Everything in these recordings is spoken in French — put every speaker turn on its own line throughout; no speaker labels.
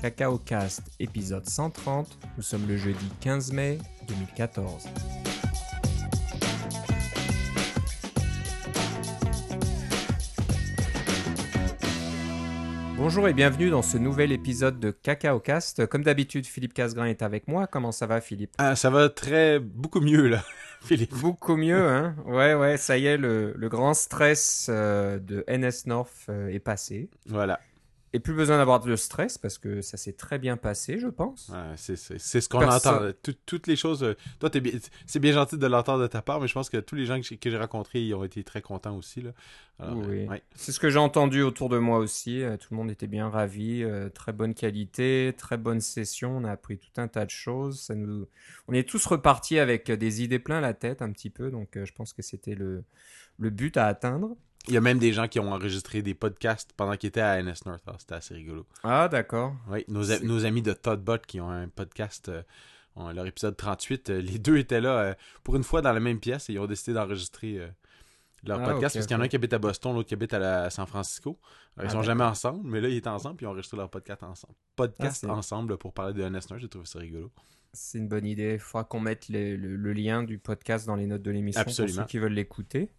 Cacao Cast, épisode 130. Nous sommes le jeudi 15 mai 2014. Bonjour et bienvenue dans ce nouvel épisode de Cacao Cast. Comme d'habitude, Philippe Casgrain est avec moi. Comment ça va, Philippe?
Ah, ça va très beaucoup mieux là, Philippe.
Beaucoup mieux, hein? Ouais, ouais, ça y est, le, le grand stress euh, de NS North euh, est passé.
Voilà.
Et plus besoin d'avoir de stress parce que ça s'est très bien passé, je pense.
Ouais, c'est ce qu'on entend. Tout- toutes les choses. euh, Toi, c'est bien gentil de l'entendre de ta part, mais je pense que tous les gens que j'ai que j'ai rencontrés ils ont été très contents aussi. Là. Alors, euh,
Oui.
ouais.
C'est ce que j'ai entendu autour de moi aussi. Euh, Tout le monde était bien ravi. euh, Très bonne qualité, très bonne session. On a appris tout un tas de choses. Ça nous... On est tous repartis avec des idées plein la tête un petit peu. Donc euh, je pense que c'était le, le but à atteindre.
Il y a même des gens qui ont enregistré des podcasts pendant qu'ils étaient à NS North. Alors, C'était assez rigolo.
Ah d'accord.
Oui, nos, amis de Toddbot qui ont un podcast, euh, ont leur épisode 38, euh, les deux étaient là euh, pour une fois dans la même pièce et ils ont décidé d'enregistrer leur
Ah,
podcast parce qu'il y en a un qui habite à Boston, l'autre qui habite à, la- à San Francisco. Alors, ils
Ah,
sont jamais ensemble, mais là ils étaient ensemble puis ils ont enregistré leur podcast ensemble. Podcast
Ah,
ensemble pour parler de NS North, j'ai trouvé ça rigolo.
C'est une bonne idée. Il faudra qu'on mette les- le, le lien du podcast dans les notes de l'émission pour ceux qui veulent l'écouter.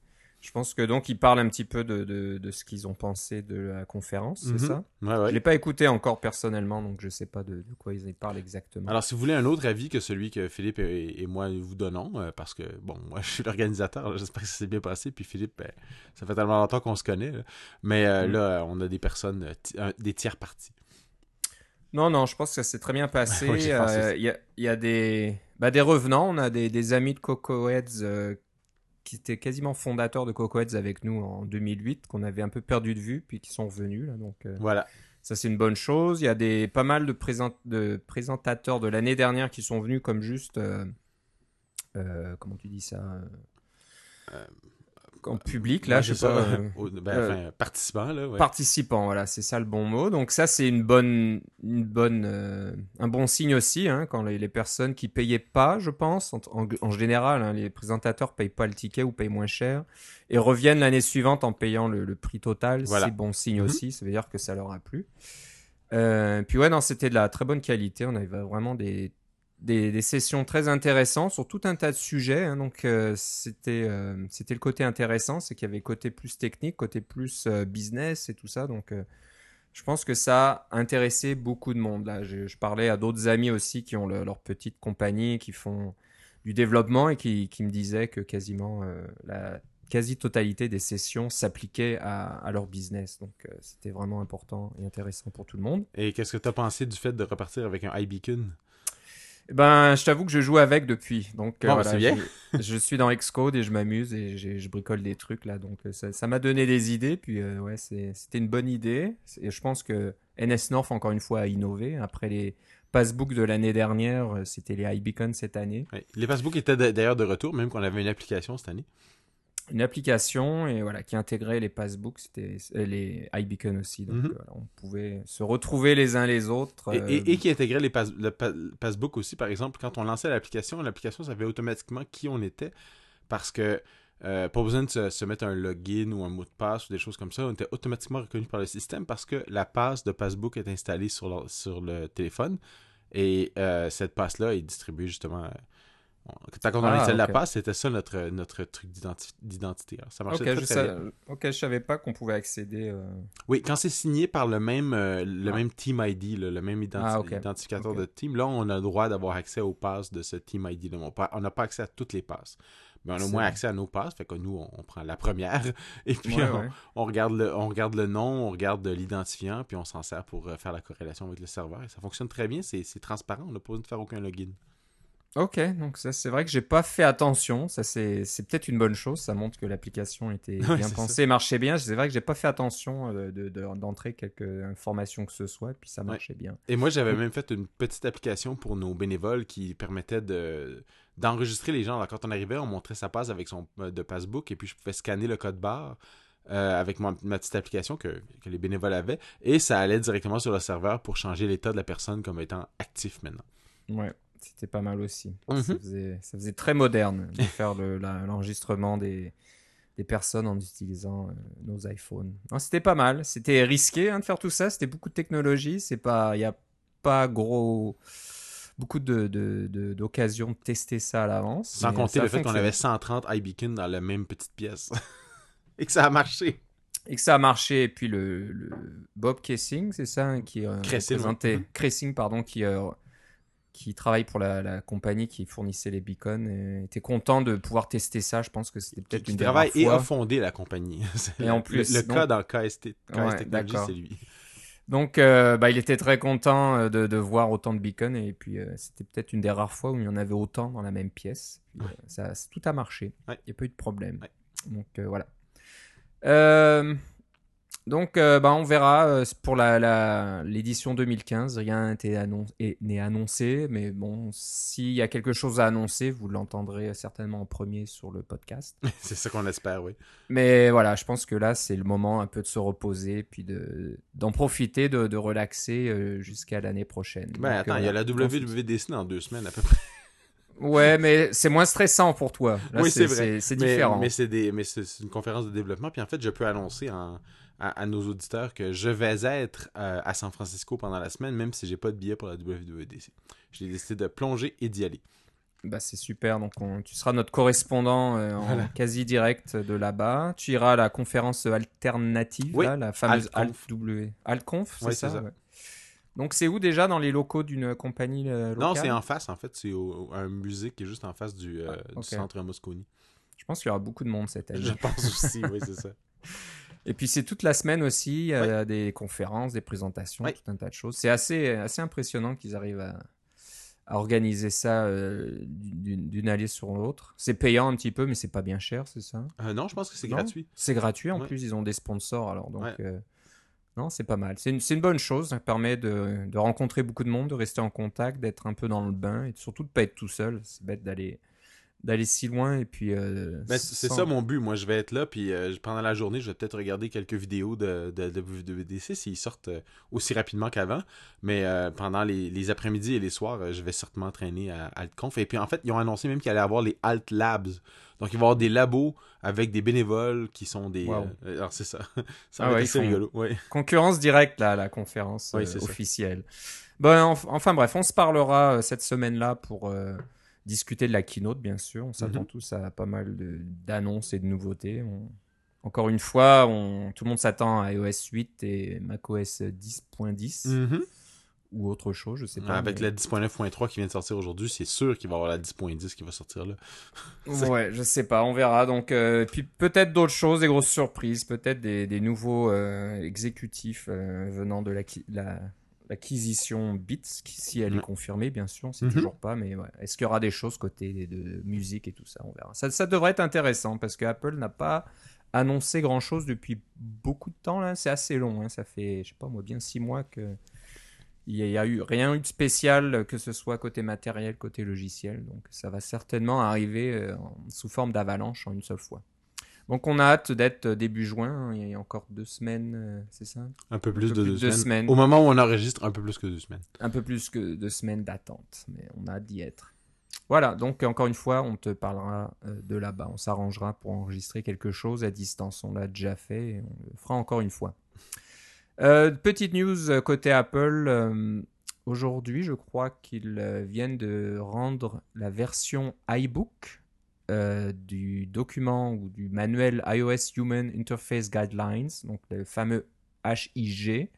Je pense que donc ils parlent un petit peu de, de, de ce qu'ils ont pensé de la conférence,
Mhm.
c'est ça?
Ouais, ouais.
Je l'ai pas écouté encore personnellement, donc je sais pas de, de quoi ils parlent exactement.
Alors, si vous voulez un autre avis que celui que Philippe et, et moi vous donnons, euh, parce que, bon, moi, je suis l'organisateur, j'espère que ça s'est bien passé, puis Philippe, ben, ça fait tellement longtemps qu'on se connaît, là. mais euh,
Mm.
là, on a des personnes, euh, un- des tiers parties.
Non, non, je pense que ça s'est très bien passé. Euh. Il y, a, il y a des, bah, des revenants. On a des, des amis de Coco Heads qui étaient quasiment fondateurs de Coco Heads avec nous en 2008, qu'on avait un peu perdu de vue, puis qui sont revenus. Là, donc, euh,
Voilà.
ça, c'est une bonne chose. Il y a des, pas mal de, présent- de présentateurs de l'année dernière qui sont venus comme juste. euh, euh, comment tu dis ça En public, là,
Ouais,
je sais pas.
ça.
euh,
Au- ben,
euh,
enfin, participants, là, ouais.
Participants, voilà, c'est ça le bon mot. Donc ça, c'est une bonne, une bonne, euh, un bon signe aussi, hein, quand les, les personnes qui payaient pas, je pense, en, en- en général, hein, les présentateurs payent pas le ticket ou payent moins cher et reviennent l'année suivante en payant le, le prix total.
Voilà.
C'est bon signe
Mhm.
aussi, ça veut dire que ça leur a plu. Euh, puis ouais, non, c'était de la très bonne qualité. On avait vraiment des, des, sessions très intéressantes sur tout un tas de sujets. hein. donc euh, c'était euh, c'était le côté intéressant, c'est qu'il y avait côté plus technique, côté plus euh, business et tout ça. Donc je pense que ça a intéressé beaucoup de monde. Là, je, parlais à d'autres amis aussi qui ont le- leur petite compagnie, qui font du développement et qui, qui me disaient que quasiment la quasi-totalité des sessions s'appliquaient à, à leur business. Donc c'était vraiment important et intéressant pour tout le monde.
Et qu'est-ce que tu as pensé du fait de repartir avec un iBeacon?
Eh Ben, je t'avoue que je joue avec depuis. Donc, euh, voilà,
bien.
Je, je suis dans Xcode et je m'amuse et je bricole des trucs là. Donc, euh, ça m'a donné des idées. Puis, euh, ouais, c'était une bonne idée. Et je pense que NS North, encore une fois, a innové. Après les passbooks de l'année dernière, c'était les iBeacon cette année.
Ouais. Les passbooks étaient d'ailleurs de retour, même qu'on avait une application cette année.
Une application et voilà qui intégrait les passbooks, c'était euh, les iBeacon aussi. Donc,
Mhm.
euh, voilà, on pouvait se retrouver les uns les autres.
Et,
euh,
et- et qui intégrait les pass- le pa- passbook aussi, par exemple, quand on lançait l'application, l'application savait automatiquement qui on était parce que euh, pas besoin de se, se mettre un login ou un mot de passe ou des choses comme ça. On était automatiquement reconnu par le système parce que la passe de passbook est installée sur le, sur le téléphone et euh, cette passe-là est distribuée justement. On- quand on
Ah,
installe la
ok.
passe, c'était ça notre, notre truc d'identi- d'identité. Alors, Ça marchait très, bien.
ok, je savais pas qu'on pouvait accéder. euh,
Oui, quand c'est signé par le même, euh, le
Ah.
même Team ID, là, le même identi-
Ah,
identificateur de team, là, on a le droit d'avoir accès aux passes de ce Team ID. là. On n'a pas accès à toutes les passes. Mais on a au moins accès à nos passes. Fait que nous, on, on prend la première. Et puis,
ouais,
on,
ouais.
on regarde le, on regarde le nom, on regarde l'identifiant, puis on s'en sert pour euh, faire la corrélation avec le serveur. Et ça fonctionne très bien. C'est transparent. On n'a pas besoin de faire aucun login.
Ok, donc ça c'est vrai que j'ai pas fait attention. Ça c'est c'est peut-être une bonne chose. Ça montre que l'application était
Ouais,
bien pensée, marchait bien. C'est vrai que j'ai pas fait attention euh, de- de- d'entrer quelques informations que ce soit, puis ça marchait bien.
Et moi, j'avais même fait une petite application pour nos bénévoles qui permettait de d'enregistrer les gens. Alors, quand on arrivait, on montrait sa passe avec son euh, de passbook et puis je pouvais scanner le code barre euh, avec ma, ma petite application que, que les bénévoles avaient et ça allait directement sur le serveur pour changer l'état de la personne comme étant actif maintenant.
Ouais, c'était pas mal aussi.
Mhm.
ça, faisait, ça faisait très moderne de faire le- l'enregistrement des, des personnes en utilisant euh, nos iPhones. C'était pas mal. C'était risqué hein, de faire tout ça. C'était beaucoup de technologie. Il y a pas gros beaucoup de, de- de- d'occasions de, tester ça à l'avance.
Sans compter le fait qu'on avait 130 iBeacon dans la même petite pièce. Et que ça a marché.
Et que ça a marché. Et puis le, le Bob Kessing, c'est ça, hein, qui euh,
Cressing,
représentait-
ouais.
Cressing, pardon, qui, euh, qui travaille pour la, la compagnie qui fournissait les beacons, était content de pouvoir tester ça. Je pense que c'était peut-être une
travaille
rares
et
fois.
a fondé la compagnie.
Et
le-
en plus,
Le,
donc-
cas dans KS, Te- KS
Ouais,
Technologies,
d'accord.
c'est lui.
Donc, euh, bah, il était très content euh, de, de voir autant de beacons et puis euh, c'était peut-être une des rares fois où il y en avait autant dans la même pièce. Puis, ça, tout a marché.
Ouais.
Il n'y a pas eu de problème. Donc euh, voilà. Donc euh, bah, on verra euh, pour la, la- l'édition 2015. Rien annon- n'est annoncé, mais bon, s'il y a quelque chose à annoncer, vous l'entendrez certainement en premier sur le podcast.
c'est ça qu'on espère, oui.
Mais voilà, je pense que là, c'est le moment un peu de se reposer, puis de, d'en profiter, de, de relaxer euh, jusqu'à l'année prochaine.
Ben
Donc,
attends, il y a la. WWDC dans deux semaines à peu près.
Ouais, mais c'est moins stressant pour toi. Là,
oui, c'est vrai.
C'est, différent.
Mais, mais c'est c'est une conférence de développement. Puis en fait, je peux annoncer en- à, à nos auditeurs que je vais être euh, à San Francisco pendant la semaine, même si j'ai pas de billet pour la WWDC. J'ai décidé de plonger et d'y aller.
Bah, c'est super. Donc, on- tu seras notre correspondant euh, en
Voilà.
quasi direct de là-bas. Tu iras à la conférence alternative,
Oui,
là, la fameuse
Altconf.
AltW. Altconf, c'est ça,
c'est ça.
ouais. Donc, c'est où déjà dans les locaux d'une compagnie euh, locale?
Non, c'est en face, en fait. C'est un musée qui est juste en face du, euh,
Ah,
du centre Moscone.
Je pense qu'il y aura beaucoup de monde cette année.
Je pense aussi, oui, c'est ça.
Et puis c'est toute la semaine aussi, il y a des conférences, des présentations,
Ouais.
tout un tas de choses. C'est assez, assez impressionnant qu'ils arrivent à, à organiser ça euh, d'une allée sur l'autre. C'est payant un petit peu, mais c'est pas bien cher, c'est ça?
Euh, non, je pense que c'est gratuit.
C'est gratuit en
Ouais.
plus, ils ont des sponsors alors. Donc,
Ouais.
euh, non, c'est pas mal. C'est une, une bonne chose, ça permet de, de rencontrer beaucoup de monde, de rester en contact, d'être un peu dans le bain et surtout de pas être tout seul. C'est bête d'aller d'aller si loin et puis. euh,
Ben, c'est
sans-
ça mon but. Moi, je vais être là, puis euh, pendant la journée, je vais peut-être regarder quelques vidéos de, de, de WWDC s'ils sortent euh, aussi rapidement qu'avant. Mais pendant les, les après-midi et les soirs, je vais certainement traîner à AltConf. Et puis, en fait, ils ont annoncé même qu'il allait y avoir les Alt Labs. Donc, il va y avoir des labos avec des bénévoles qui sont des.
Wow.
alors, c'est ça. ça
Ah
va
ouais,
assez rigolo. Ouais.
Concurrence directe là, à la conférence
Oui,
euh,
c'est ça.
officielle. Bon, enf- enfin bref, on se parlera cette semaine-là pour euh, discuter de la keynote, bien sûr. On s'attend
Mhm.
tous à pas mal d'annonces et de nouveautés. On- Encore une fois, on... tout le monde s'attend à iOS 8 et macOS 10.10
Mhm.
ou autre chose, je sais pas.
Avec
mais-
la 10.9.3 qui vient de sortir aujourd'hui, c'est sûr qu'il va y avoir la 10.10 qui va sortir là.
Ouais, je sais pas, on verra. Donc, euh, puis peut-être d'autres choses, des grosses surprises, peut-être des, des nouveaux euh, exécutifs euh, venant de l'acqui- la- l'acquisition Beats, qui, si elle est confirmée, bien sûr, on sait
Mhm.
toujours pas, mais ouais. est-ce qu'il y aura des choses côté de musique et tout ça, on verra. Ça, ça devrait être intéressant parce que Apple n'a pas annoncé grand-chose depuis beaucoup de temps là. C'est assez long, hein. ça fait, je sais pas moi, bien six mois que il y a, eu rien eu de spécial, que ce soit côté matériel, côté logiciel. Donc ça va certainement arriver euh, sous forme d'avalanche en une seule fois. Donc on a hâte d'être euh, début juin. hein. Il y a encore deux semaines, euh, c'est ça?
Un peu plus
peu
de
plus
deux,
de deux
semaines. Au moment où on enregistre, un peu plus que deux semaines.
Un peu plus que deux semaines d'attente, mais on a hâte d'y être. Voilà, donc encore une fois, on te parlera euh, de là-bas. On s'arrangera pour enregistrer quelque chose à distance. On l'a déjà fait et on le fera encore une fois. Euh, petite news euh, côté Apple. euh, Aujourd'hui, je crois qu'ils euh, viennent de rendre la version iBook euh, du document ou du manuel iOS Human Interface Guidelines, donc le fameux HIG,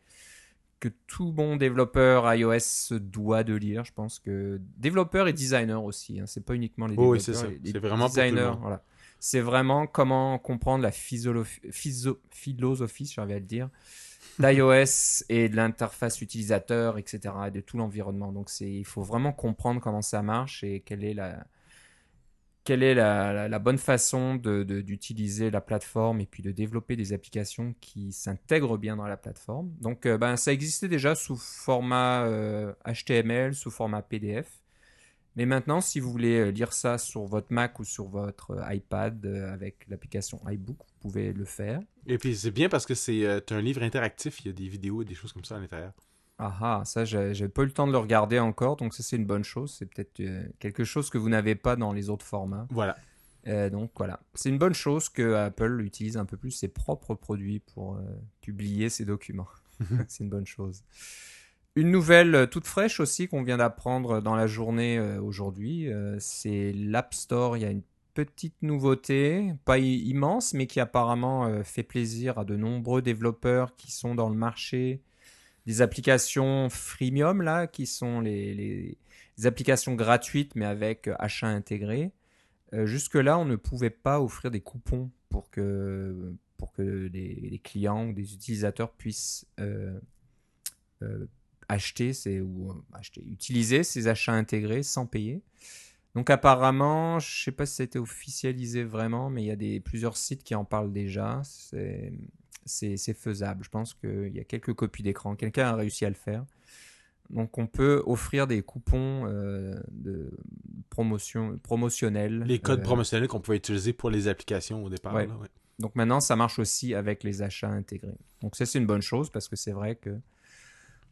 que tout bon développeur iOS se doit de lire. Je pense que développeur et designer aussi, hein, c'est pas uniquement les
Oh oui,
développeurs.
c'est ça. C'est vraiment pour
designers, voilà. C'est vraiment comment comprendre la philosophie, j'avais à le dire, d'iOS et de l'interface utilisateur, etc., et de tout l'environnement. Donc, il faut vraiment comprendre comment ça marche et quelle est la, quelle est la, bonne façon d'utiliser la plateforme et puis de développer des applications qui s'intègrent bien dans la plateforme. Donc, euh, ben, ça existait déjà sous format euh, HTML, sous format PDF. Mais maintenant, si vous voulez euh, lire ça sur votre Mac ou sur votre euh, iPad euh, avec l'application iBook, vous pouvez le faire.
Et puis c'est bien parce que c'est euh, un livre interactif, il y a des vidéos et des choses comme ça à l'intérieur.
Ah ah, ça, j'ai pas eu le temps de le regarder encore, donc ça, c'est une bonne chose. C'est peut-être euh, quelque chose que vous n'avez pas dans les autres formats.
Voilà.
Euh, donc voilà, c'est une bonne chose que Apple utilise un peu plus ses propres produits pour euh, publier ses documents. c'est une bonne chose. Une nouvelle toute fraîche aussi qu'on vient d'apprendre dans la journée aujourd'hui, c'est l'App Store. Il y a une petite nouveauté, pas immense, mais qui apparemment fait plaisir à de nombreux développeurs qui sont dans le marché des applications freemium, là, qui sont les, applications gratuites, mais avec achat intégré. Jusque-là, on ne pouvait pas offrir des coupons pour que, pour que les, clients ou des utilisateurs puissent acheter, ou euh, acheter, utiliser ces achats intégrés sans payer. Donc apparemment, je ne sais pas si été officialisé vraiment, mais il y a des, plusieurs sites qui en parlent déjà. C'est faisable. Je pense qu'il y a quelques copies d'écran. Quelqu'un a réussi à le faire. Donc on peut offrir des coupons euh, de promotion promotionnels.
Les codes euh, promotionnels qu'on pouvait utiliser pour les applications au départ.
Donc maintenant, ça marche aussi avec les achats intégrés. Donc ça, c'est une bonne chose parce que c'est vrai que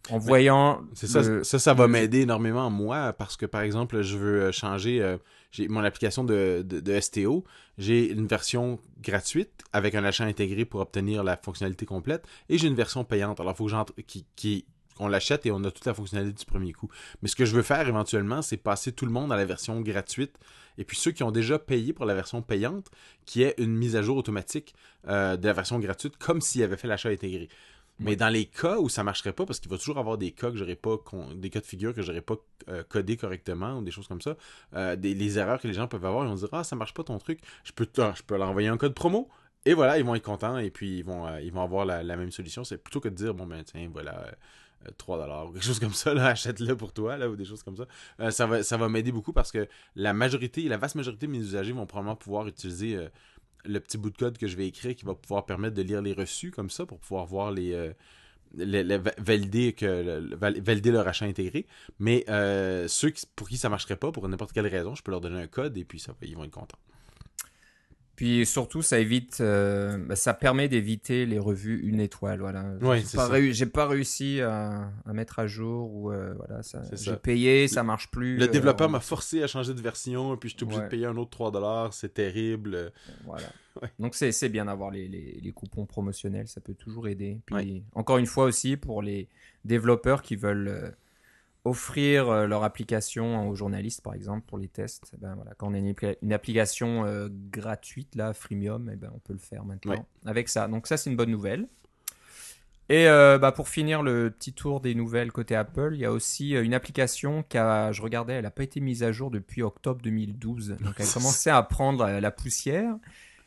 en voyant.
C'est ça, ça, ça va m'aider énormément moi parce que par exemple, je veux euh, changer euh, j'ai mon application de, STO. J'ai une version gratuite avec un achat intégré pour obtenir la fonctionnalité complète et j'ai une version payante. Alors, il faut que j'entre qui, qui on l'achète et on a toute la fonctionnalité du premier coup. Mais ce que je veux faire éventuellement, c'est passer tout le monde à la version gratuite. Et puis ceux qui ont déjà payé pour la version payante, qui est une mise à jour automatique euh, de la version gratuite, comme s'il avait fait l'achat intégré. Mais dans les cas où ça marcherait pas, parce qu'il va toujours avoir des cas que j'aurais pas, des cas de figure que j'aurais pas euh, codé correctement ou des choses comme ça, euh, des, les erreurs que les gens peuvent avoir, ils vont dire ah ça marche pas ton truc, je peux, je peux leur envoyer un code promo. Et voilà, ils vont être contents et puis ils vont, euh, ils vont avoir la, même solution. C'est plutôt que de dire bon ben tiens voilà. 3 dollars ou quelque chose comme ça, achète-le pour toi, là, ou des choses comme ça. ça va, ça va m'aider beaucoup parce que la majorité, la vaste majorité de mes usagers vont probablement pouvoir utiliser le petit bout de code que je vais écrire qui va pouvoir permettre de lire les reçus comme ça pour pouvoir voir les, euh, valider leur achat intégré. Mais euh, ceux pour qui ça marcherait pas pour n'importe quelle raison je peux leur donner un code et puis ça ils vont être contents
puis surtout, ça évite, euh, bah, ça permet d'éviter les revues une étoile. Voilà.
Ouais,
j'ai pas, réussi à, mettre à jour ou euh, voilà, ça, j'ai payé, ça marche plus.
Le développeur m'a forcé à changer de version et puis je suis obligé de payer un autre 3 dollars. C'est terrible.
Voilà. Donc c'est bien d'avoir les, les, coupons promotionnels, ça peut toujours aider. Puis encore une fois aussi pour les développeurs qui veulent euh, offrir euh, leur application aux journalistes, par exemple, pour les tests. Eh ben, voilà, quand on a une, application euh, gratuite, là, freemium, eh ben, on peut le faire maintenant avec ça. Donc ça, c'est une bonne nouvelle. Et euh, bah, pour finir le petit tour des nouvelles côté Apple, il y a aussi une application qui a, je regardais, elle n'a pas été mise à jour depuis octobre 2012. Donc elle a commencé à prendre la poussière.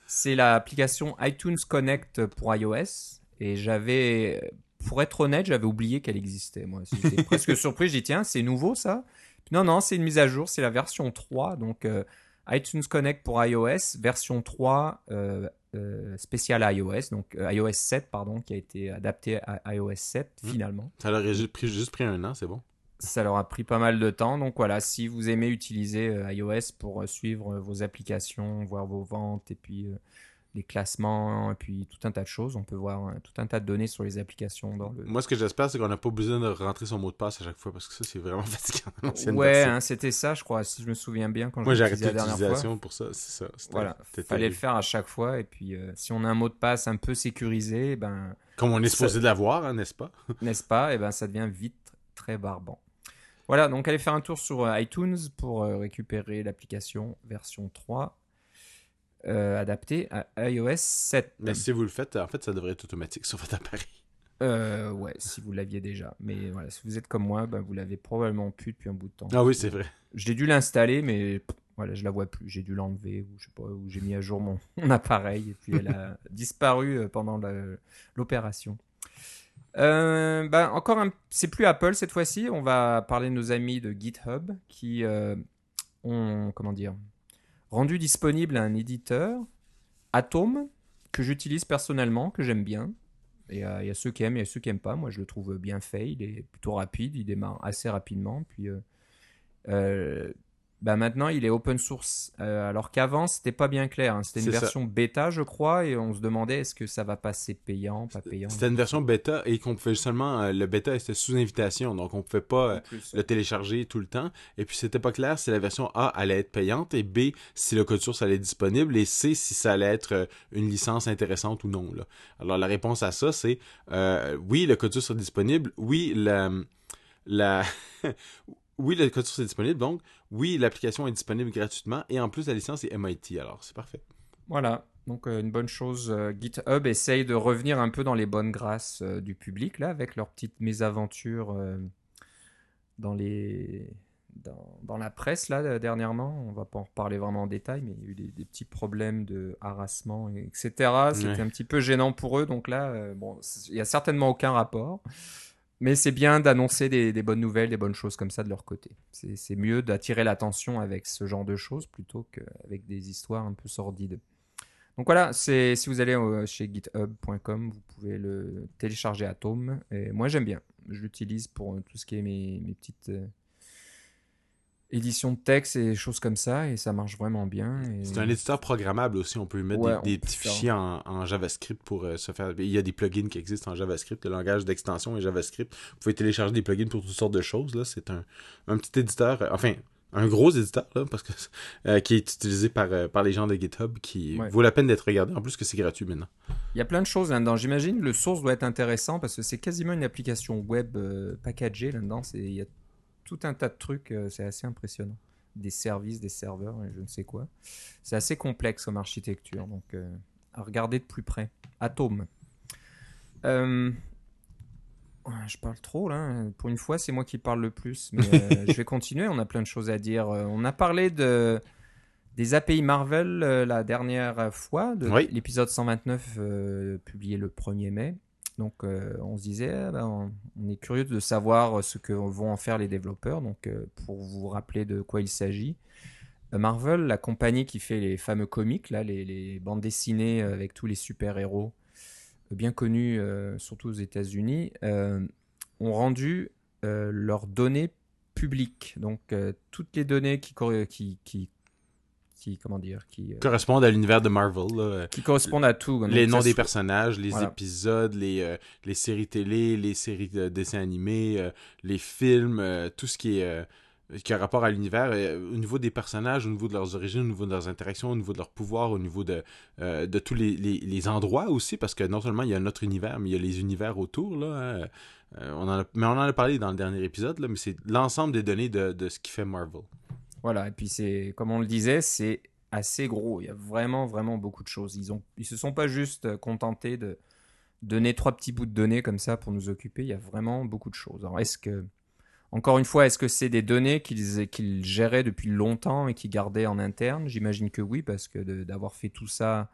C'est l'application iTunes Connect pour iOS. Et j'avais pour être honnête, j'avais oublié qu'elle existait. Moi, j'étais presque surpris. J'ai dit tiens, c'est nouveau ça? Non, non, c'est une mise à jour. C'est la version 3. Donc euh, iTunes Connect pour iOS, version 3 euh, euh, spéciale iOS, donc iOS 7 pardon, qui a été adapté à iOS 7 mmh. finalement.
Ça leur a juste pris, juste pris un an, c'est bon?
Ça leur a pris pas mal de temps. Donc voilà, si vous aimez utiliser iOS pour suivre vos applications, voir vos ventes et puis les classements, et puis tout un tas de choses. On peut voir tout un tas de données sur les applications. Dans le...
Moi, ce que j'espère, c'est qu'on n'a pas besoin de rentrer son mot de passe à chaque fois, parce que ça, c'est vraiment fatigant.
Ouais, hein, c'était ça, je crois, si je me souviens bien. Quand
Moi, j'ai arrêté l'utilisation pour ça, c'est ça.
Voilà, fallait le faire à chaque fois, et puis euh, si on a un mot de passe un peu sécurisé, eh ben...
Comme on est supposé de l'avoir, hein, n'est-ce pas?
N'est-ce pas? Et eh ben ça devient vite très barbant. Voilà, donc allez faire un tour sur euh, iTunes pour euh, récupérer l'application version 3 euh, adapté à iOS 7.
Mais si vous le faites, en fait, ça devrait être automatique sur votre appareil.
Euh, ouais, si vous l'aviez déjà. Mais voilà, si vous êtes comme moi, ben, vous l'avez probablement plus depuis un bout de temps.
Ah oui, c'est vrai.
J'ai dû l'installer, mais voilà, je la vois plus. J'ai dû l'enlever ou je sais pas, ou j'ai mis à jour mon, appareil et puis elle a disparu euh, pendant l'opération. Euh, ben, encore un, c'est plus Apple cette fois-ci. On va parler de nos amis de GitHub qui ont, comment dire, rendu disponible à un éditeur, Atom, que j'utilise personnellement, que j'aime bien. Euh, il y a ceux qui aiment, il y a ceux qui n'aiment pas. Moi, je le trouve bien fait. Il est plutôt rapide, il démarre assez rapidement. Puis, euh, euh, bah maintenant il est open source. Euh, alors qu'avant c'était pas bien clair. Hein. C'était une version bêta, je crois, et on se demandait est-ce que ça va passer payant, pas payant?
C'était une version bêta et qu'on pouvait seulement euh, le bêta était sous invitation, donc on pouvait pas euh, le télécharger tout le temps. Et puis c'était pas clair si la version A allait être payante et B si le code source allait être disponible et C si ça allait être une licence intéressante ou non. Là. Alors la réponse à ça c'est oui le code source est disponible, oui la la... oui, le code source est disponible, donc oui, l'application est disponible gratuitement, et en plus, la licence est MIT, alors c'est parfait.
Voilà, donc une bonne chose. GitHub essaye de revenir un peu dans les bonnes grâces du public, là, avec leurs petites mésaventures dans les dans, la presse là dernièrement. On va pas en reparler vraiment en détail, mais il y a eu des, petits problèmes de harassement, etc. C'était un petit peu gênant pour eux. Donc là, euh, bon, il y a certainement aucun rapport. Mais c'est bien d'annoncer des, bonnes nouvelles, des bonnes choses comme ça de leur côté. C'est mieux d'attirer l'attention avec ce genre de choses plutôt qu'avec des histoires un peu sordides. Donc voilà, si vous allez euh, chez github.com, vous pouvez le télécharger à Tome. Et moi j'aime bien. Je l'utilise pour tout ce qui est mes, mes petites euh, édition de texte et choses comme ça, et ça marche vraiment bien.
C'est un éditeur programmable aussi, on peut mettre des, petits fichiers en, JavaScript pour euh, se faire... Il y a des plugins qui existent en JavaScript, le langage d'extension est JavaScript. Vous pouvez télécharger des plugins pour toutes sortes de choses, là. C'est un, un petit éditeur, euh, enfin, un gros éditeur, là, parce que, euh, qui est utilisé par, par les gens de GitHub, qui vaut la peine d'être regardé, en plus que c'est gratuit maintenant.
Il y a plein de choses là-dedans. J'imagine le source doit être intéressant, parce que c'est quasiment une application web packagée là-dedans. Il y a tout un tas de trucs, euh, c'est assez impressionnant. Des services, des serveurs, et je ne sais quoi. C'est assez complexe comme architecture, donc euh, à regarder de plus près. Atome. Euh, je parle trop là. Pour une fois, c'est moi qui parle le plus, mais je vais continuer. On a plein de choses à dire. On a parlé de des API Marvel la dernière fois, de l'épisode 129 publié le 1er mai. Donc euh, on se disait, ah ben, on, est curieux de savoir ce que vont en faire les développeurs. Donc euh, pour vous rappeler de quoi il s'agit, euh, Marvel, la compagnie qui fait les fameux comics, là, les, bandes dessinées avec tous les super-héros bien connus, surtout aux États-Unis, ont rendu leurs données publiques. Donc toutes les données qui, qui, qui qui comment dire qui
euh, correspondent à l'univers de Marvel
qui correspondent à tout
les noms des personnages les épisodes les euh, les séries télé les séries de dessins animés euh, les films tout ce qui est qui a rapport à l'univers au niveau des personnages au niveau de leurs origines au niveau de leurs interactions au niveau de leurs pouvoirs au niveau de de tous les, les, endroits aussi parce que non seulement il y a notre univers mais il y a les univers autour là hein. on en mais on en a parlé dans le dernier épisode là mais c'est l'ensemble des données de, de ce qui fait Marvel
voilà, et puis c'est, comme on le disait, c'est assez gros. Il y a vraiment, vraiment beaucoup de choses. Ils ont, ils se sont pas juste contentés de donner trois petits bouts de données comme ça pour nous occuper. Il y a vraiment beaucoup de choses. Alors, est-ce que, encore une fois, est-ce que c'est des données qu'ils géraient depuis longtemps et qu'ils gardaient en interne? J'imagine que oui, parce que d'avoir fait tout ça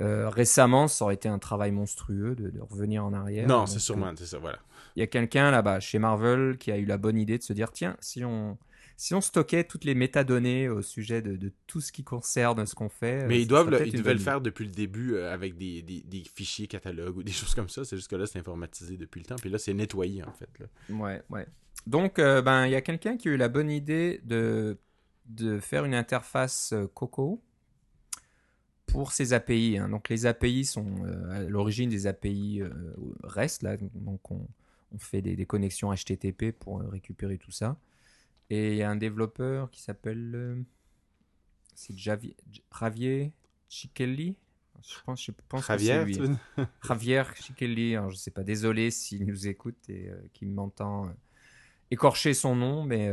euh, récemment, ça aurait été un travail monstrueux de, revenir en arrière.
Non, c'est sûrement, c'est ça, voilà.
Il y a quelqu'un là-bas chez Marvel qui a eu la bonne idée de se dire tiens, si on si on stockait toutes les métadonnées au sujet de, tout ce qui concerne ce qu'on fait.
Mais ils doivent le, ils devaient le faire depuis le début euh, avec des, fichiers catalogues ou des choses comme ça. C'est juste que là, c'est informatisé depuis le temps. Puis là, c'est nettoyé, en fait. Là.
Ouais, ouais. Donc, euh, ben, il y a quelqu'un qui a eu la bonne idée de, de faire une interface euh, Coco pour ces API. Hein. Donc, les API sont à l'origine des API REST. Là. Donc, on, on fait des, des, connexions HTTP pour récupérer tout ça. Et il y a un développeur qui s'appelle. Euh, c'est Javier, Javier Chichelli. Je pense, je pense que c'est lui. Javier Chichelli. Alors, je sais pas, désolé s'il nous écoute et euh, qu'il m'entend euh, écorcher son nom. Mais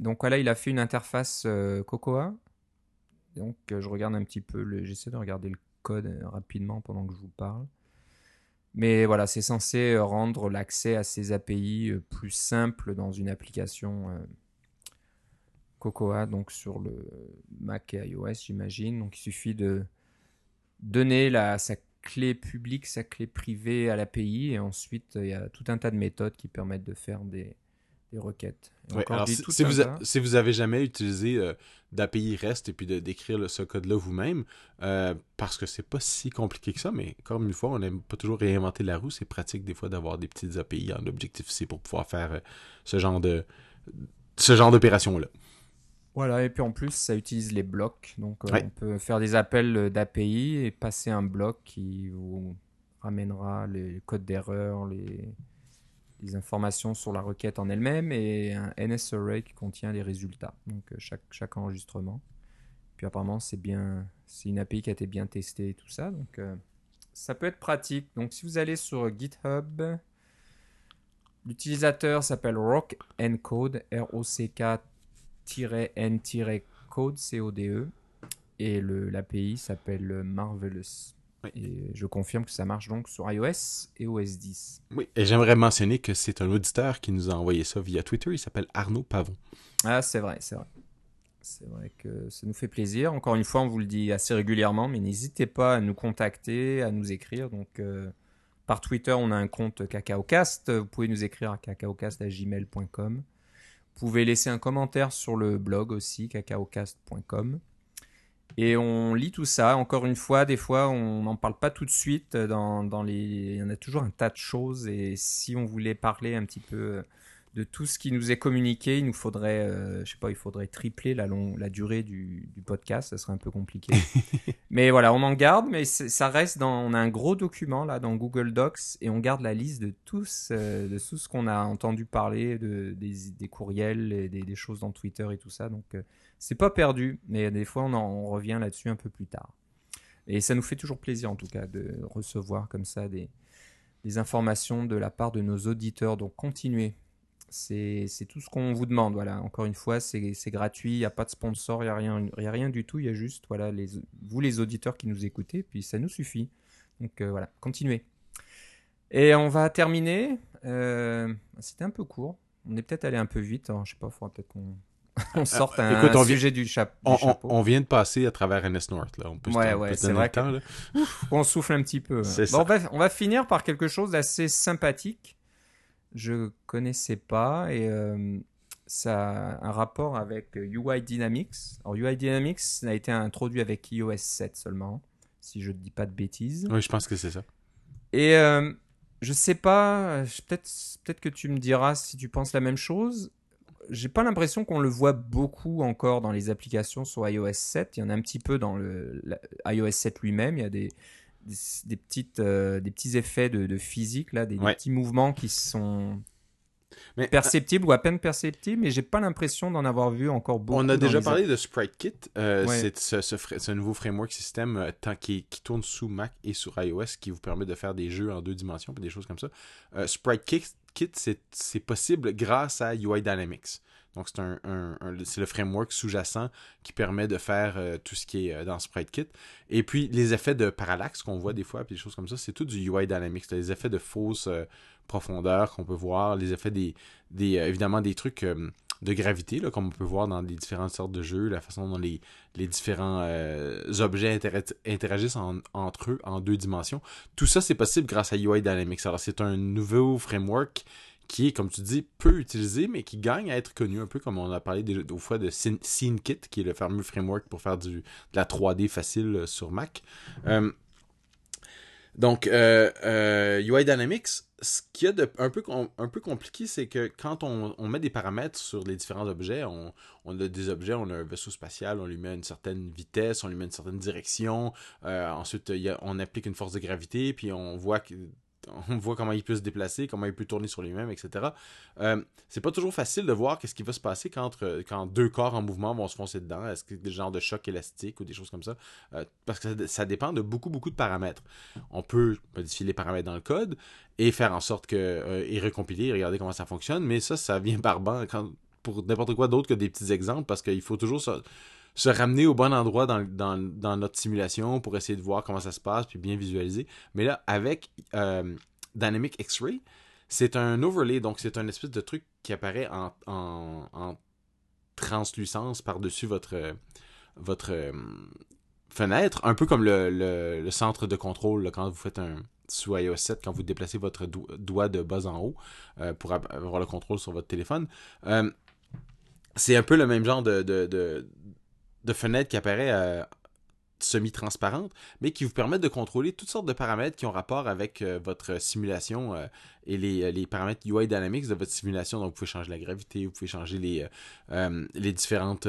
donc voilà, il a fait une interface Cocoa. Donc je regarde un petit peu. J'essaie de regarder le code rapidement pendant que je vous parle. Mais voilà, c'est censé rendre l'accès à ces API plus simple dans une application Cocoa, donc sur le Mac et iOS, j'imagine. Donc il suffit de donner la, sa clé publique, sa clé privée à l'API, et ensuite il y a tout un tas de méthodes qui permettent de faire des, des requêtes.
si, vous si, vous avez jamais utilisé euh, d'API REST et puis de d'écrire ce code-là vous-même, euh, parce que c'est pas si compliqué que ça, mais comme une fois, on n'aime pas toujours réinventer la roue, c'est pratique des fois d'avoir des petites API en Objective-C pour pouvoir faire euh, ce genre de ce genre d'opération-là.
Voilà, et puis en plus, ça utilise les blocs. Donc, euh, on peut faire des appels d'API et passer un bloc qui vous ramènera les codes d'erreur, les, informations sur la requête en elle-même et un NSArray qui contient les résultats. Donc, euh, chaque, chaque enregistrement. Puis apparemment, c'est bien, c'est une API qui a été bien testée et tout ça. Donc, euh, ça peut être pratique. Donc, si vous allez sur GitHub, L'utilisateur s'appelle Rock Code, R-O-C-K-N-Code, C-O-D-E. Et l'API s'appelle Marvelous. Et je confirme que ça marche donc sur iOS et OS 10.
Oui, et j'aimerais mentionner que c'est un auditeur qui nous a envoyé ça via Twitter. Il s'appelle Arnaud Pavon.
Ah, c'est vrai, c'est vrai. C'est vrai que ça nous fait plaisir. Encore une fois, on vous le dit assez régulièrement, mais n'hésitez pas à nous contacter, à nous écrire. Donc, euh, par Twitter, on a un compte CacaoCast. Vous pouvez nous écrire à cacaocast.gmail.com. Vous pouvez laisser un commentaire sur le blog aussi, cacaocast.com. Et on lit tout ça. Encore une fois, des fois, on n'en parle pas tout de suite. Dans, dans, les... Il y en a toujours un tas de choses. Et si on voulait parler un petit peu de tout ce qui nous est communiqué, il nous faudrait, euh, je sais pas, il faudrait tripler la, long, la durée du, podcast, ça serait un peu compliqué. mais voilà, on en garde, mais ça reste dans, on a un gros document là dans Google Docs et on garde la liste de tous, euh, de tout ce qu'on a entendu parler, de, des, courriels et des, choses dans Twitter et tout ça. Donc euh, c'est pas perdu, mais des fois on, en, revient là-dessus un peu plus tard. Et ça nous fait toujours plaisir en tout cas de recevoir comme ça des, des informations de la part de nos auditeurs. Donc continuez c'est tout ce qu'on vous demande. Voilà. Encore une fois, c'est gratuit, il n'y a pas de sponsor, il n'y a, rien, a rien du tout. Il y a juste voilà, les, vous, les auditeurs qui nous écoutez, puis ça nous suffit. Donc euh, voilà, continuez. Et on va terminer. Euh, c'était un peu court. On est peut-être allé un peu vite. je sais pas, il faudra peut-être qu'on on sorte un, Écoute, sujet du, chapeau.
On, vient de passer à travers NS North. Là. On
peut ouais, ouais, c'est vrai. on souffle un petit peu. on, on va finir par quelque chose d'assez sympathique je connaissais pas et euh, ça a un rapport avec UI Dynamics. Alors UI Dynamics a été introduit avec iOS 7 seulement, si je ne dis pas de bêtises.
Oui, je pense que c'est ça.
Et euh, je sais pas, peut-être peut-être que tu me diras si tu penses la même chose. J'ai pas l'impression qu'on le voit beaucoup encore dans les applications sur iOS 7. Il y en a un petit peu dans le iOS 7 lui-même. Il y a des, des, petites, euh, des petits effets de, physique, là, des, petits mouvements qui sont mais, perceptibles ou à peine perceptibles, mais j'ai pas l'impression d'en avoir vu encore beaucoup.
On a déjà parlé de Sprite Kit, euh, c'est ce, ce, nouveau framework système euh, qui, qui, tourne sous Mac et sur iOS qui vous permet de faire des jeux en deux dimensions des choses comme ça. Sprite Kit, Kit c'est possible grâce à UI Dynamics. Donc, c'est un, le framework sous-jacent qui permet de faire euh, tout ce qui est euh, dans SpriteKit. Et puis, les effets de parallaxe qu'on voit des fois, puis des choses comme ça, c'est tout du UI Dynamics. Les effets de fausse euh, profondeur qu'on peut voir, les effets des, des évidemment, des trucs de gravité, comme on peut voir dans les différentes sortes de jeux, la façon dont les, les différents objets interagissent entre eux en deux dimensions. Tout ça, c'est possible grâce à UI Dynamics. Alors, c'est un nouveau framework qui est, comme tu dis, peu utilisé, mais qui gagne à être connu, un peu comme on a parlé des, fois de SceneKit, qui est le fameux framework pour faire du, de la 3D facile euh, sur Mac. Euh, donc, euh, UI Dynamics, ce qui est de un peu, un peu compliqué, c'est que quand on, met des paramètres sur les différents objets, on, a des objets, on a un vaisseau spatial, on lui met une certaine vitesse, on lui met une certaine direction, ensuite on applique une force de gravité, puis on voit que on voit comment il peut se déplacer, comment il peut tourner sur lui-même, etc. Euh, c'est pas toujours facile de voir qu'est-ce qui va se passer quand, deux corps en mouvement vont se foncer dedans. Est-ce que des genres de choc élastique ou des choses comme ça? Euh, parce que ça, dépend de beaucoup, beaucoup de paramètres. On peut modifier les paramètres dans le code et faire en sorte que. Euh, et recompiler et regarder comment ça fonctionne, mais ça, ça vient quand, pour n'importe quoi d'autre que des petits exemples parce qu'il faut toujours ça se ramener au bon endroit dans, notre simulation pour essayer de voir comment ça se passe, puis bien visualiser. Mais là, avec euh, Dynamic X-Ray, c'est un overlay, donc c'est un espèce de truc qui apparaît en, en, translucence par-dessus votre, votre euh, fenêtre, un peu comme le, centre de contrôle quand vous faites un sous iOS 7, quand vous déplacez votre doigt de bas en haut euh, pour avoir le contrôle sur votre téléphone. c'est un peu le même genre de fenêtre qui apparaît euh, semi-transparente, mais qui vous permet de contrôler toutes sortes de paramètres qui ont rapport avec euh, votre simulation euh, et les, paramètres UI Dynamics de votre simulation. Donc, vous pouvez changer la gravité, vous pouvez changer les, différentes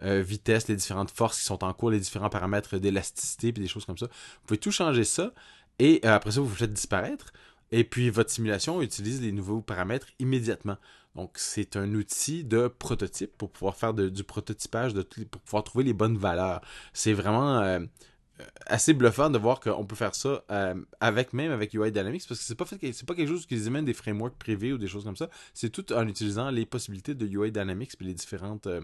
vitesses, les différentes forces qui sont en cours, les différents paramètres d'élasticité, et des choses comme ça. Vous pouvez tout changer ça, et après ça, vous vous faites disparaître. Et puis, votre simulation utilise les nouveaux paramètres immédiatement. Donc, c'est un outil de prototype pour pouvoir faire du prototypage, de, pour pouvoir trouver les bonnes valeurs. C'est vraiment euh, assez bluffant de voir qu'on peut faire ça euh, avec même avec UI Dynamics parce que c'est pas pas quelque chose qui amène des frameworks privés ou des choses comme ça c'est tout en utilisant les possibilités de UI Dynamics puis les différentes euh,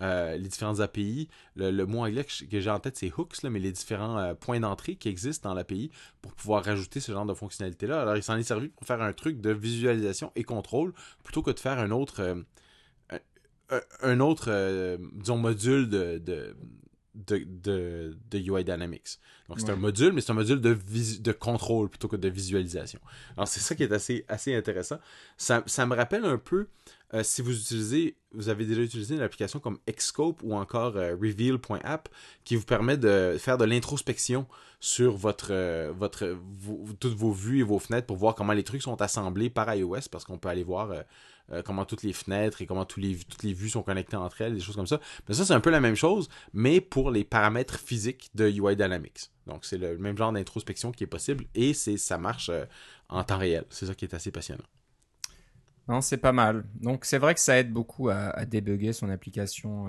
les différentes API le, mot anglais que j'ai en tête c'est hooks là, mais les différents points d'entrée qui existent dans l'API pour pouvoir rajouter ce genre de fonctionnalité là alors il s'en est servi pour faire un truc de visualisation et contrôle plutôt que de faire un autre un autre disons module de de, de, UI Dynamics. Donc, c'est un module, mais c'est un module de, de contrôle plutôt que de visualisation. Alors, c'est ça qui est assez, assez intéressant. Ça, ça me rappelle un peu, euh, si vous utilisez, vous avez déjà utilisé une application comme Xscope ou encore euh, Reveal.app qui vous permet de faire de l'introspection sur votre, euh, votre, toutes vos vues et vos fenêtres pour voir comment les trucs sont assemblés par iOS parce qu'on peut aller voir comment toutes les fenêtres et comment les, toutes les vues sont connectées entre elles, des choses comme ça. Mais ça, c'est un peu la même chose, mais pour les paramètres physiques de UI Dynamics. Donc, c'est le même genre d'introspection qui est possible et c'est ça marche en temps réel. C'est ça qui est assez passionnant.
Non, c'est pas mal. Donc c'est vrai que ça aide beaucoup à, à débugger son application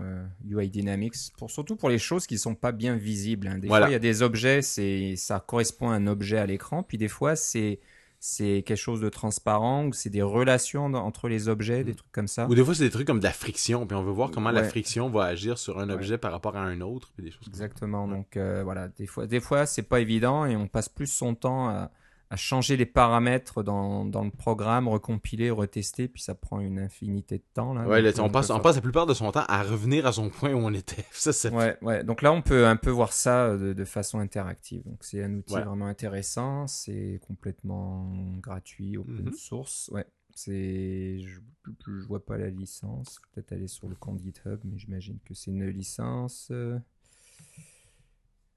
UI euh, Dynamics, pour, surtout pour les choses qui sont pas bien visibles. Hein. Des fois, il y a des objets, c'est ça correspond à un objet à l'écran, puis des fois, c'est c'est quelque chose de transparent ou c'est des relations entre les objets, des mm. trucs comme ça.
Ou des fois, c'est des trucs comme de la friction, puis on veut voir comment la friction va agir sur un objet par rapport à un autre, puis des choses
Exactement. Donc euh, voilà, des fois, des fois, c'est pas évident et on passe plus son temps à à changer les paramètres dans, dans, le programme, recompiler, retester, puis ça prend une infinité de temps. Là,
ouais, on, passe, on passe la plupart de son temps à revenir à son point où on était.
Ça, ouais, ouais. Donc là, on peut un peu voir ça de, de façon interactive. Donc c'est un outil vraiment intéressant, c'est complètement gratuit, open mm source. Ouais, c'est, je, je, vois pas la licence. Peut-être aller sur le compte GitHub, mais j'imagine que c'est une licence.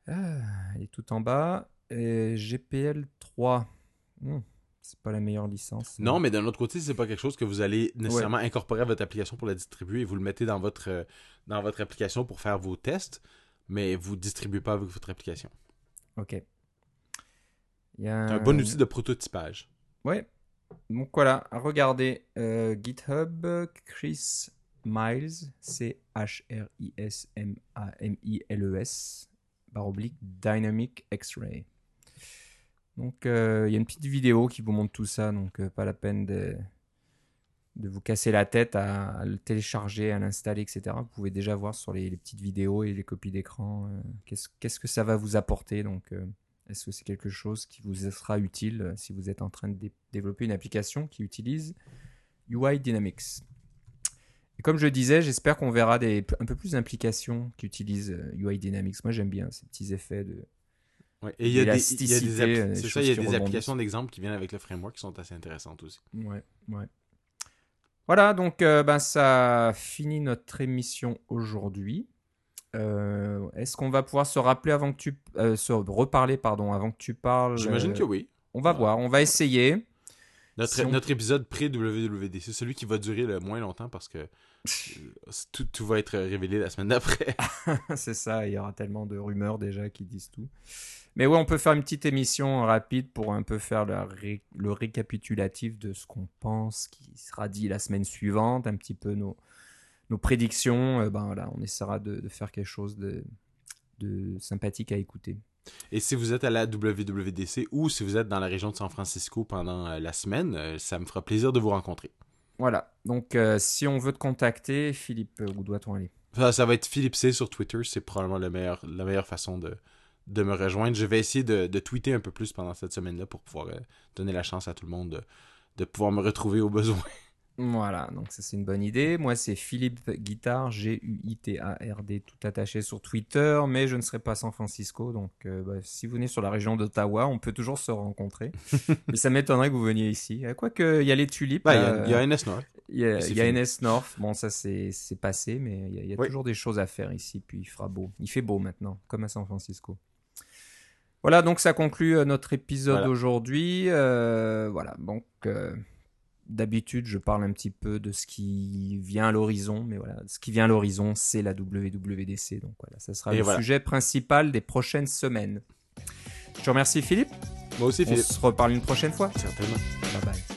Ah, elle est tout en bas. GPL 3. Hmm, c'est pas la meilleure licence.
Non, mais d'un autre côté, c'est pas quelque chose que vous allez nécessairement incorporer à votre application pour la distribuer et vous le mettez dans votre, euh, dans votre application pour faire vos tests, mais vous ne distribuez pas avec votre application.
Ok.
Il un... bon outil de prototypage.
Ouais. Donc voilà, regardez euh, GitHub, Chris Miles, c H-R-I-S-M-A-M-I-L-E-S, barre oblique Dynamic X-Ray. Donc euh, il y a une petite vidéo qui vous montre tout ça, donc euh, pas la peine de, vous casser la tête à, le télécharger, à l'installer, etc. Vous pouvez déjà voir sur les, petites vidéos et les copies d'écran euh, qu'est-ce que ça va vous apporter. Donc est-ce que c'est quelque chose qui vous sera utile si vous êtes en train de développer une application qui utilise UI Dynamics? Et comme je disais, j'espère qu'on verra un peu plus d'implications qui utilisent UI Dynamics. Moi, j'aime bien ces petits effets de,
Ouais. Et il y a des, il y a des, euh, c'est ça, il y a des applications d'exemple qui viennent avec le framework qui sont assez intéressantes aussi.
Ouais, ouais. Voilà, donc euh, ben, ça finit notre émission aujourd'hui. Euh, est-ce qu'on va pouvoir se rappeler avant que tu se reparler pardon avant que tu parles
J'imagine que oui.
On va voir, on va essayer.
Notre, notre épisode pré-WWD, c'est celui qui va durer le moins longtemps parce que tout, tout, va être révélé la semaine d'après.
c'est ça, il y aura tellement de rumeurs déjà qui disent tout. Mais ouais, on peut faire une petite émission rapide pour un peu faire le, récapitulatif de ce qu'on pense qui sera dit la semaine suivante, un petit peu nos, nos prédictions. Euh, ben voilà, on essaiera de, faire quelque chose de, de sympathique à écouter.
Et si vous êtes à la WWDC ou si vous êtes dans la région de San Francisco pendant euh, la semaine, euh, ça me fera plaisir de vous rencontrer.
Voilà, donc si on veut te contacter, Philippe, où doit-on aller?
Ça, ça, va être Philippe C sur Twitter, c'est probablement le meilleur, la meilleure façon de, de me rejoindre. Je vais essayer de, tweeter un peu plus pendant cette semaine-là pour pouvoir euh, donner la chance à tout le monde de, pouvoir me retrouver au besoin.
Voilà, donc ça c'est une bonne idée. Moi c'est Philippe Guitard, G-U-I-T-A-R-D, tout attaché sur Twitter, mais je ne serai pas à San Francisco, donc euh, bah, si vous venez sur la région d'Ottawa, on peut toujours se rencontrer. mais ça m'étonnerait que vous veniez ici. Euh, quoique, il y a les tulipes.
Il y, a NS North.
Il y a, NS North, bon ça c'est passé, mais il y a, toujours des choses à faire ici, puis il fera beau. Il fait beau maintenant, comme à San Francisco. Voilà, donc ça conclut euh, notre épisode aujourd'hui. Euh, voilà, donc euh, d'habitude, je parle un petit peu de ce qui vient à l'horizon, mais voilà, ce qui vient à l'horizon, c'est la WWDC. Donc voilà, ça sera le sujet principal des prochaines semaines. Je te remercie, Philippe.
Moi aussi, Philippe.
On se reparle une prochaine fois.
Certainement.
Bye bye.